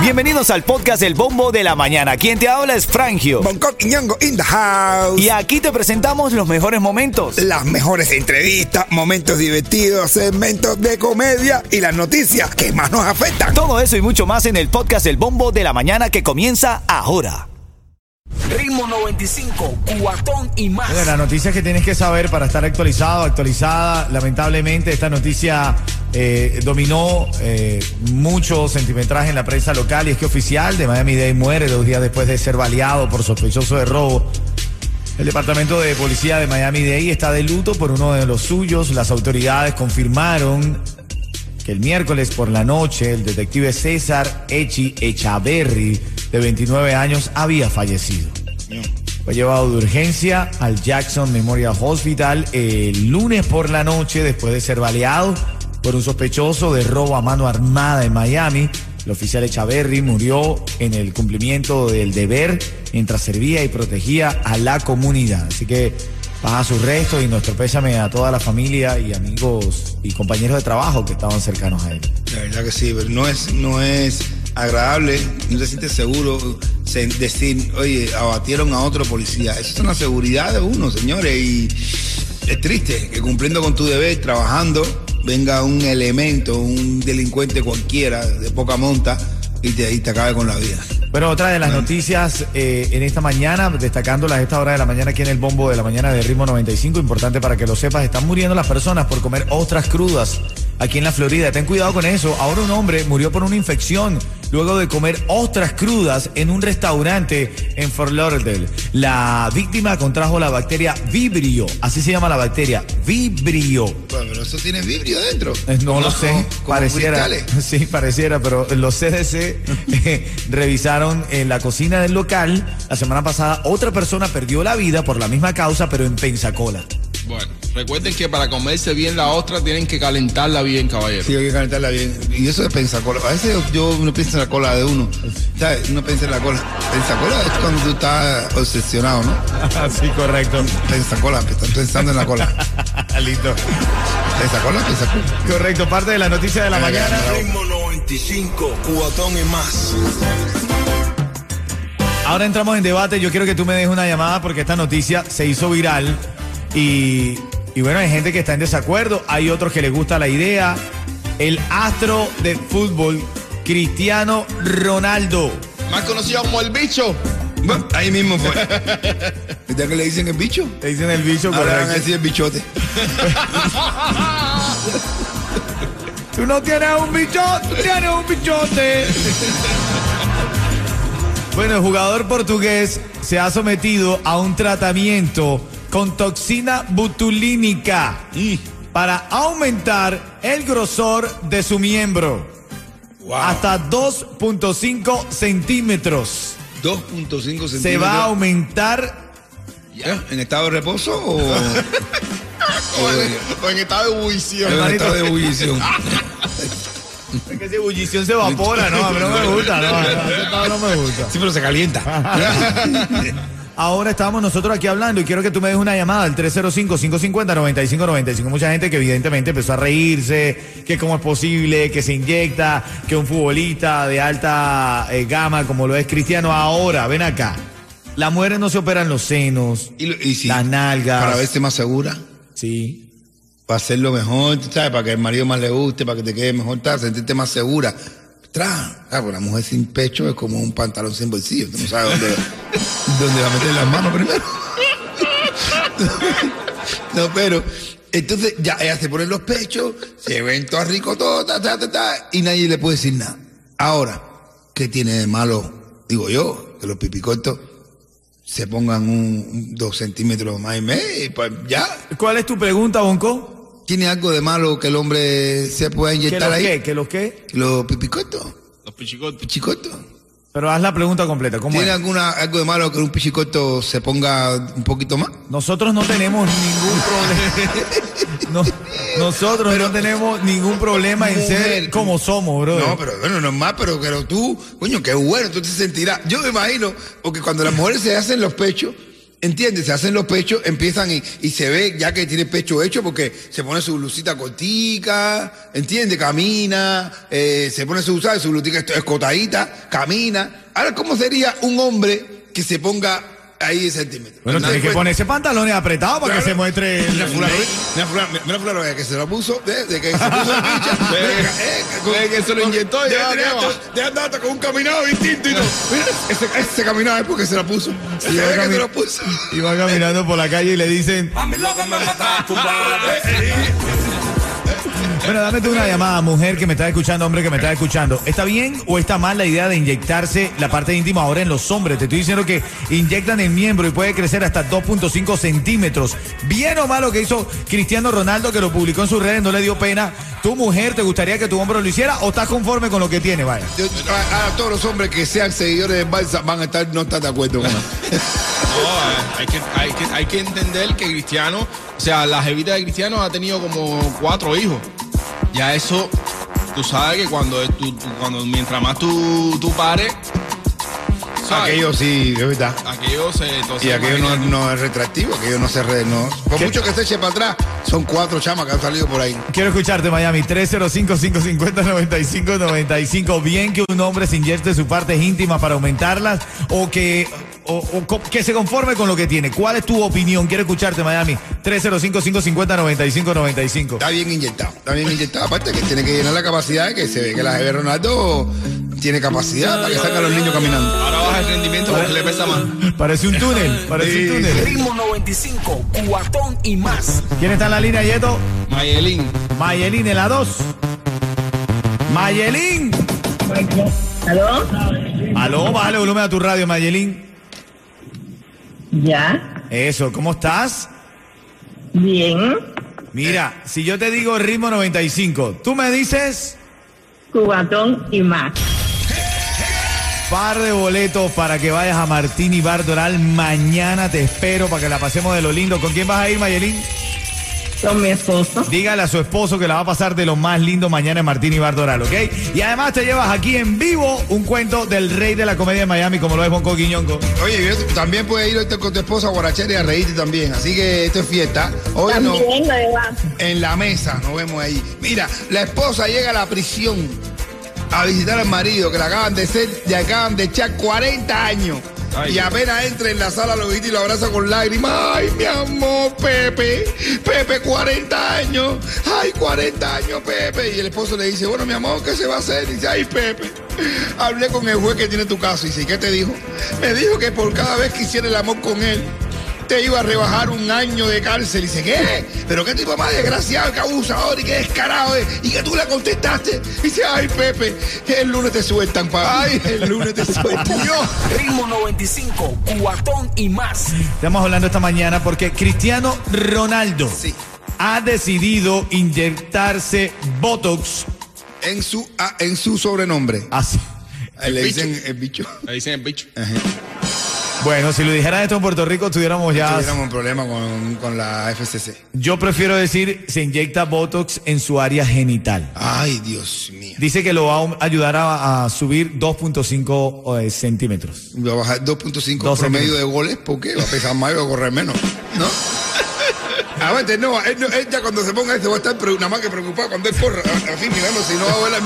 Bienvenidos al podcast El Bombo de la Mañana. Quien te habla es Frangio. Bangkok y Ñongo in the house. Y aquí te presentamos los mejores momentos. Las mejores entrevistas, momentos divertidos, segmentos de comedia y las noticias que más nos afectan. Todo eso y mucho más en el podcast El Bombo de la Mañana que comienza ahora. Ritmo 95, cuatón y más. Bueno, la noticia que tienes que saber para estar actualizado, actualizada, lamentablemente esta noticia eh, dominó eh, mucho sentimentraje en la prensa local y es que oficial de Miami Dade muere dos días después de ser baleado por sospechoso de robo. El departamento de policía de Miami Dade está de luto por uno de los suyos. Las autoridades confirmaron que el miércoles por la noche el detective César Echi Echaverri, de 29 años, había fallecido. Fue llevado de urgencia al Jackson Memorial Hospital el lunes por la noche después de ser baleado por un sospechoso de robo a mano armada en Miami. El oficial Echaverri murió en el cumplimiento del deber mientras servía y protegía a la comunidad. Así que baja sus restos y nuestro pésame a toda la familia y amigos y compañeros de trabajo que estaban cercanos a él. La verdad que sí, pero no es, no es agradable, no te sientes seguro se- decir, oye, abatieron a otro policía. Eso es una seguridad de uno, señores, y es triste que cumpliendo con tu deber, trabajando, venga un elemento, un delincuente cualquiera de poca monta y te, y te acabe con la vida. Pero otra de las noticias eh, en esta mañana, destacándolas a esta hora de la mañana aquí en el bombo de la mañana de ritmo 95, importante para que lo sepas, están muriendo las personas por comer ostras crudas aquí en la Florida. Ten cuidado con eso. Ahora un hombre murió por una infección luego de comer ostras crudas en un restaurante en Fort Lauderdale. La víctima contrajo la bacteria Vibrio, así se llama la bacteria, Vibrio. Bueno, pero eso tiene vibrio dentro. Eh, No lo sé, como pareciera. Sí, pareciera, pero los CDC eh, revisaron en la cocina del local. La semana pasada otra persona perdió la vida por la misma causa, pero en Pensacola. Bueno, recuerden que para comerse bien la ostra tienen que calentarla bien, caballero. Sí, hay que calentarla bien. Y eso de pensacola. A veces yo, yo no pienso en la cola de uno. ¿Sabes? Uno piensa en la cola. Pensacola es cuando tú estás obsesionado, ¿no? sí, correcto. Pensacola, estás pensando en la cola. Listo. Pensacola, pensacola. Correcto, parte de la noticia de la mañana. Ritmo 95, cuatón y más. Ahora entramos en debate. Yo quiero que tú me des una llamada porque esta noticia se hizo viral. Y, y bueno, hay gente que está en desacuerdo. Hay otros que les gusta la idea. El astro de fútbol, Cristiano Ronaldo. Más conocido como el bicho. Bueno, ahí mismo fue. ¿Viste que le dicen el bicho? Te dicen el bicho, Ahora van a correcto. decir el bichote. Tú no tienes un bichote, tú tienes un bichote. Bueno, el jugador portugués se ha sometido a un tratamiento con toxina butulínica para aumentar el grosor de su miembro hasta 2.5 centímetros. 2.5 centímetros. Se va a aumentar ¿Ya? ¿En estado de reposo o, o O en estado de ebullición. en estado de ebullición? Es que esa ebullición se evapora, ¿no? A mí no me gusta, no, no, no me gusta. Sí, pero se calienta. Ahora estamos nosotros aquí hablando y quiero que tú me des una llamada al 305-550-9595. Mucha gente que evidentemente empezó a reírse, que cómo es posible que se inyecta, que un futbolista de alta eh, gama como lo es Cristiano ahora, ven acá. Las mujeres no se operan los senos, Y, las nalgas. Para verse más segura. Sí. Para hacerlo mejor, ¿sabes? Para que el marido más le guste, para que te quede mejor, para sentirte más segura. Tra, ah, pues la mujer sin pecho es como un pantalón sin bolsillo. Tú no sabes dónde, dónde va a meter las manos primero. no, pero, entonces ya ella se pone los pechos, se ven todo rico, todo, ta, ta, ta, ta, y nadie le puede decir nada. Ahora, ¿qué tiene de malo? Digo yo, que los pipicortos se pongan un- dos centímetros más y medio, y pues ya. ¿Cuál es tu pregunta, Bonco? ¿Tiene algo de malo que el hombre se pueda ¿Que inyectar ahí? qué? ¿Que los qué? Los pipicotos, Los pichicotes. pichicotos. Pero haz la pregunta completa. ¿Cómo ¿Tiene es? alguna, algo de malo que un pichicoto se ponga un poquito más? Nosotros no tenemos ningún problema. No, nosotros no tenemos ningún problema en ser como somos, bro. No, pero bueno, normal, pero, pero tú, coño, qué bueno, tú te sentirás. Yo me imagino, porque cuando las mujeres se hacen los pechos, ¿Entiendes? Se hacen los pechos, empiezan y, y se ve ya que tiene pecho hecho porque se pone su blusita cortica, ¿entiendes? Camina, eh, se pone su, ¿sabes? su blusita escotadita, camina. Ahora, ¿cómo sería un hombre que se ponga ahí centímetros? Bueno, ¿No te tiene que ponerse pantalones apretados para que se muestre. el- Mira fulano, mira fulano, mira fulano, de que se lo puso, de, de que se puso la pincha, de, de que se lo inyectó y de, ya, andar hasta con un caminado distinto y. Mira, ese, ese caminado es porque se la puso. Se va ve que cami- se lo puso. Y va caminando por la calle y le dicen, bueno, dame tú una llamada, mujer que me está escuchando, hombre que me está escuchando. ¿Está bien o está mal la idea de inyectarse la parte íntima ahora en los hombres? Te estoy diciendo que inyectan el miembro y puede crecer hasta 2.5 centímetros. Bien o mal lo que hizo Cristiano Ronaldo, que lo publicó en sus redes, no le dio pena. ¿Tu mujer te gustaría que tu hombre lo hiciera o estás conforme con lo que tiene? Vaya. Yo- a, a todos los hombres que sean seguidores de Barça van a estar, no estar de acuerdo con. No, eh, hay que, hay, que, hay que entender que Cristiano, o sea, la jevita de Cristiano ha tenido como cuatro hijos. Ya eso, tú sabes que cuando, tú, cuando mientras más tú, tú pares, ¿sabes? Aquello sí, es verdad. aquello se... entonces, Y aquello no, es retractivo, aquello no se re, no. Por ¿Qué? mucho que se eche para atrás, son cuatro chamas que han salido por ahí. Quiero escucharte, Miami. 305-550-9595. Bien que un hombre se inyecte sus partes íntimas para aumentarlas o que, o, que se conforme con lo que tiene. ¿Cuál es tu opinión? Quiero escucharte, Miami. 305-550-9595. Está bien inyectado, está bien inyectado. Aparte que tiene que llenar la capacidad, que se ve que la Jeve Ronaldo tiene capacidad para que salgan los niños caminando. Ahora baja el rendimiento porque le pesa más. Parece un túnel, parece un túnel. Ritmo 95, cuatón y más. ¿Quién está en la línea, Yeto? Mayelín. Mayelín en la 2. Mayelín. ¿Aló? Aló, bájale volumen a tu radio, Mayelín. ¿Ya? Eso, ¿cómo estás? Bien. Mira, si yo te digo ritmo 95, tú me dices Cubatón y más. par de boletos para que vayas a Martini Bar Doral. Mañana te espero para que la pasemos de lo lindo. ¿Con quién vas a ir, Mayelín? Con mi esposo. Dígale a su esposo que la va a pasar de lo más lindo mañana en Martini Bar Doral, ¿ok? Y además te llevas aquí en vivo un cuento del rey de la comedia de Miami, como lo es Bonco Quiñonco. Oye, yo- también puedes ir ahorita con tu esposa a guarachera y a reírte también. Así que esto es fiesta. Hoy no, También abajo. en la mesa, nos vemos ahí. Mira, la esposa llega a la prisión a visitar al marido que le acaban de ser, le acaban de echar 40 años. Y apenas entra en la sala, lo visita y lo abraza con lágrimas. Ay, mi amor, Pepe. Pepe, 40 años. Ay, 40 años, Pepe. Y el esposo le dice, bueno, mi amor, ¿qué se va a hacer? dice, ay, Pepe. Hablé con el juez que tiene tu caso. Y dice, ¿y qué te dijo? Me dijo que por cada vez que hiciera el amor con él, te iba a rebajar un año de cárcel. Y dice, ¿qué? ¿Pero qué tipo más desgraciado, que abusador y qué descarado es? Y que tú le contestaste. Y dice, ay, Pepe, el lunes te sueltan, pa. Ay, el lunes te sueltan. Ritmo 95, cuatón y más. Estamos hablando esta mañana porque Cristiano Ronaldo Sí. ha decidido inyectarse Botox En su, ah, en su sobrenombre. así. Eh, Le dicen el bicho. Le dicen el bicho. Bueno, si lo dijeran esto en Puerto Rico, tuviéramos ya. Tuviéramos un problema con, con la FCC. Yo prefiero decir, se inyecta Botox en su área genital. Ay, Dios mío. Dice que lo va a ayudar a, a subir 2.5 eh, centímetros. Va a bajar 2.5 Dos promedio de goles porque va a pesar más y va a correr menos. ¿No? Aguante, no, él, no- él ya cuando se ponga esto va a estar nada más que preocupado cuando él corra, a- así mirando, si no va a ver la,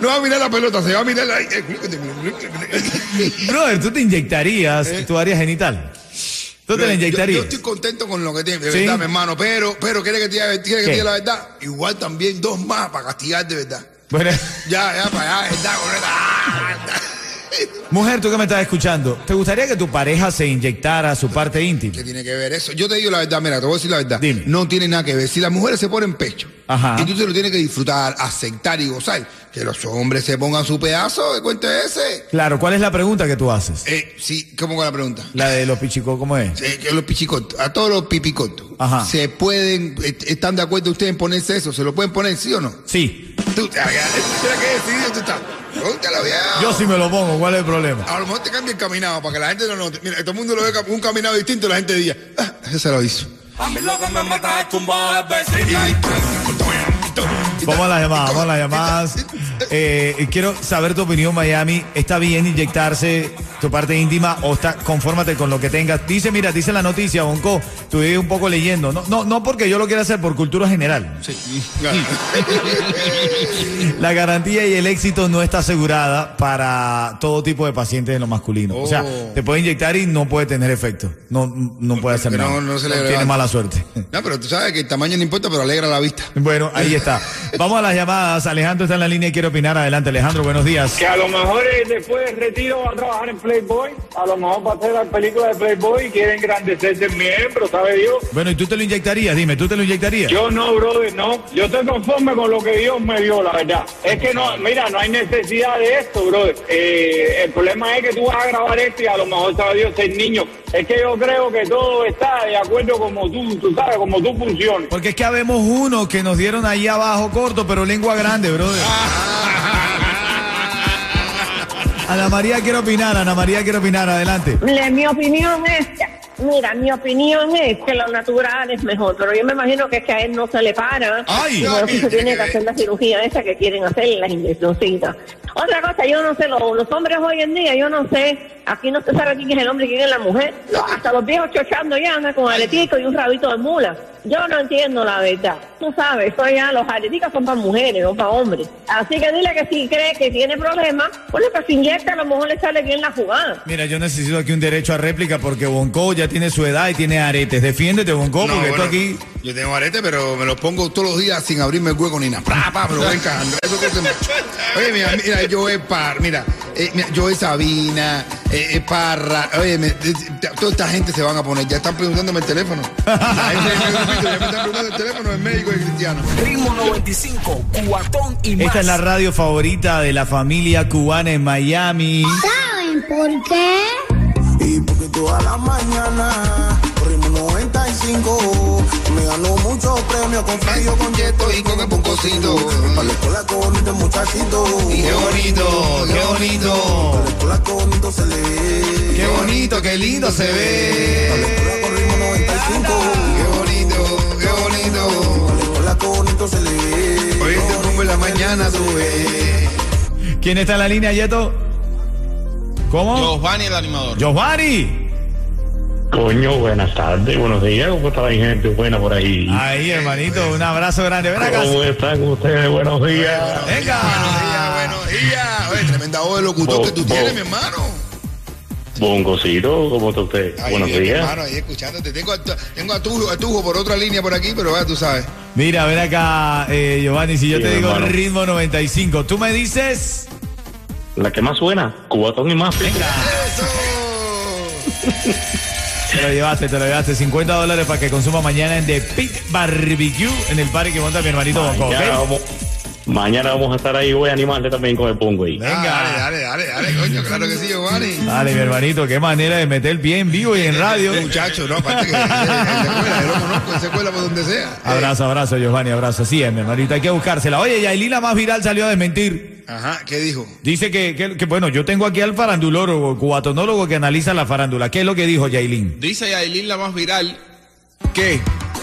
no va a mirar la pelota, se va a mirar la... Brother, ¿tú te inyectarías tu área genital? ¿Tú te la Yo- Yo, inyectarías? estoy contento con lo que tiene, de ¿Sí? verdad, mi hermano, pero, pero ¿quiere que te diga, la verdad? Igual también dos más para castigar de verdad. Bueno, Ya, ya, para allá, verdad, correcta. mujer, tú que me estás escuchando, ¿te gustaría que tu pareja se inyectara su parte íntima? ¿Qué tiene que ver eso? Yo te digo la verdad, mira, te voy a decir la verdad. Dime. No tiene nada que ver. Si las mujeres se ponen pecho Ajá. y tú te lo tienes que disfrutar, aceptar y gozar, que los hombres se pongan su pedazo de cuento ese. Claro, ¿cuál es la pregunta que tú haces? Eh, sí, ¿cómo con la pregunta? La de los pichicos, ¿cómo es? Eh, los pichicotos, a todos los pipicotos, Ajá. se pueden, ¿están de acuerdo ustedes en ponerse eso? ¿Se lo pueden poner, sí o no? Sí, Tú, ya, mira qué decidido tú estás. Pregúntalo bien. yo sí me lo pongo, ¿cuál es el problema? A lo mejor te cambia el caminado para que la gente no note. Mira, todo el mundo lo ve un caminado distinto y la gente diga, ah, ese se lo hizo. A mí lo que me mata es tumbar. Vamos a las llamadas, vamos a las llamadas. Eh, quiero saber tu opinión, Miami. ¿Está bien inyectarse tu parte íntima o está, confórmate con lo que tengas? Dice, mira, dice la noticia, Bonco, estuve un poco leyendo. No, no, no porque yo lo quiera hacer, por cultura general. La garantía y el éxito no está asegurada para todo tipo de pacientes en lo masculino. O sea, Oh. te puede inyectar y no puede tener efecto. No, no puede hacer Que no- nada. no se le Tiene mala suerte. No, pero tú sabes que el tamaño no importa, pero alegra la vista. Bueno, ahí está. Vamos a las llamadas. Alejandro está en la línea y quiere opinar. Adelante, Alejandro, buenos días. Que a lo mejor eh, después del retiro va a trabajar en Playboy, a lo mejor va a hacer la película de Playboy y quiere engrandecerse en miembro, ¿sabe Dios? Bueno, ¿y tú te lo inyectarías? Dime, ¿tú te lo inyectarías? Yo no, brother, no. Yo estoy conforme con lo que Dios me dio, la verdad. Es que no, mira, no hay necesidad de esto, brother. Eh, el problema es que tú vas a grabar esto y a lo mejor sabe Dios ser niño. Es que yo creo que todo está de acuerdo como tú, tú sabes, como tú funciones. Porque es que habemos uno que nos dieron ahí abajo corto, pero lengua grande, brother. Ana María quiere opinar, Ana María quiere opinar, adelante. Le- mi opinión es, mira, mi opinión es que lo natural es mejor, pero yo me imagino que es que a él no se le para. Ay. si se tiene que hacer la cirugía esa que quieren hacer, las inyeccioncitas. Otra cosa, yo no sé, lo- los hombres hoy en día, yo no sé, aquí no se sabe quién es el hombre y quién es la mujer. Hasta los viejos chochando ya andan con aretico y un rabito de mula. Yo no entiendo la verdad. Tú sabes, eso ya, los areticas son para mujeres, no para hombres. Así que dile que si cree que tiene problemas, bueno, que se inyecta, a lo mejor le sale bien la jugada. Mira, yo necesito aquí un derecho a réplica porque Bonco ya tiene su edad y tiene aretes. Defiéndete, Bonco, No, porque esto bueno, aquí... Yo tengo arete, pero me los pongo todos los días sin abrirme el hueco ni nada. Pa, pa, se me- Oye, mira, mira, Joe Par, mira, eh, mira, Joe Sabina, eh, eh, Parra, oye, me- de- de- toda esta gente se van a poner, ya están preguntándome el teléfono. La gente grupito ya me están preguntando el teléfono del médico y cristiano. Ritmo 95, cuatón y más. Esta es la radio favorita de la familia cubana en Miami. ¿Saben por qué? Y porque toda la mañana corrimos 95. Me ganó muchos premios con Fabio, con Yeto y con el Poncocito. Para la escuela con Y qué bonito, qué bonito. Con bonito se ve. Qué bonito, qué lindo se ve. escuela corrimos 95. Qué bonito, qué bonito. bonito se le. Hoy te pongo en la mañana, tú ves. ¿Quién está en la línea, Yeto? ¿Cómo? Giovanni el animador. Giovanni. Coño, buenas tardes, buenos días, ¿cómo está la gente buena por ahí? Ahí, hermanito, un abrazo grande. Ven acá. ¿Cómo están ustedes? Buenos días. Venga. Buenos días, buenos días. Oye, tremenda voz de locutor Bo- que tú bo- tienes, mi hermano. Bongocito, ¿cómo está usted? Ahí, buenos días. hermano, ahí escuchándote. Tengo a, tengo a Tujo, a Tujo por otra línea por aquí, pero ya tú sabes. Mira, ven acá, eh, Giovanni, si yo Sí, te digo hermano. ritmo 95, tú me dices... La que más suena, Cubatón y más. ¡Eso! Te lo llevaste, te lo llevaste. 50 dólares para que consuma mañana en The Pit Barbecue, en el parque que monta mi hermanito Bonco, ¿ok? Mañana vamos, a estar ahí, voy a animarle también con el pongo ahí. Venga. Ah, dale, dale, dale, dale, coño, claro que sí, Giovanni. Dale, mi hermanito, qué manera de meter el pie en vivo y en radio. Muchacho, no, aparte que en la escuela, yo lo conozco, en esa escuela por donde sea. Abrazo, abrazo, Giovanni, abrazo. Sí, mi hermanito, hay que buscársela. Oye, Yailin, la más viral, salió a desmentir. Ajá, ¿qué dijo? Dice que, que- que, bueno, yo tengo aquí al farandulólogo, cubatonólogo que analiza la farándula. ¿Qué es lo que dijo Yailin? Dice Yailin la más viral que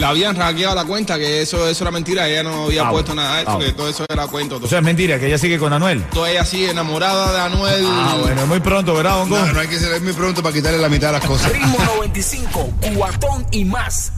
la habían hackeado la cuenta, que eso, eso era mentira, ella no había Ah, puesto bueno. nada de eso, Ah, que todo eso era cuento. Todo. Eso es mentira, que ella sigue con Anuel. Toda ella así enamorada de Anuel. Ah, bueno, es muy pronto, ¿verdad, Bongo? No, no hay que ser muy pronto para quitarle la mitad de las cosas. Ritmo 95, cuatón y más.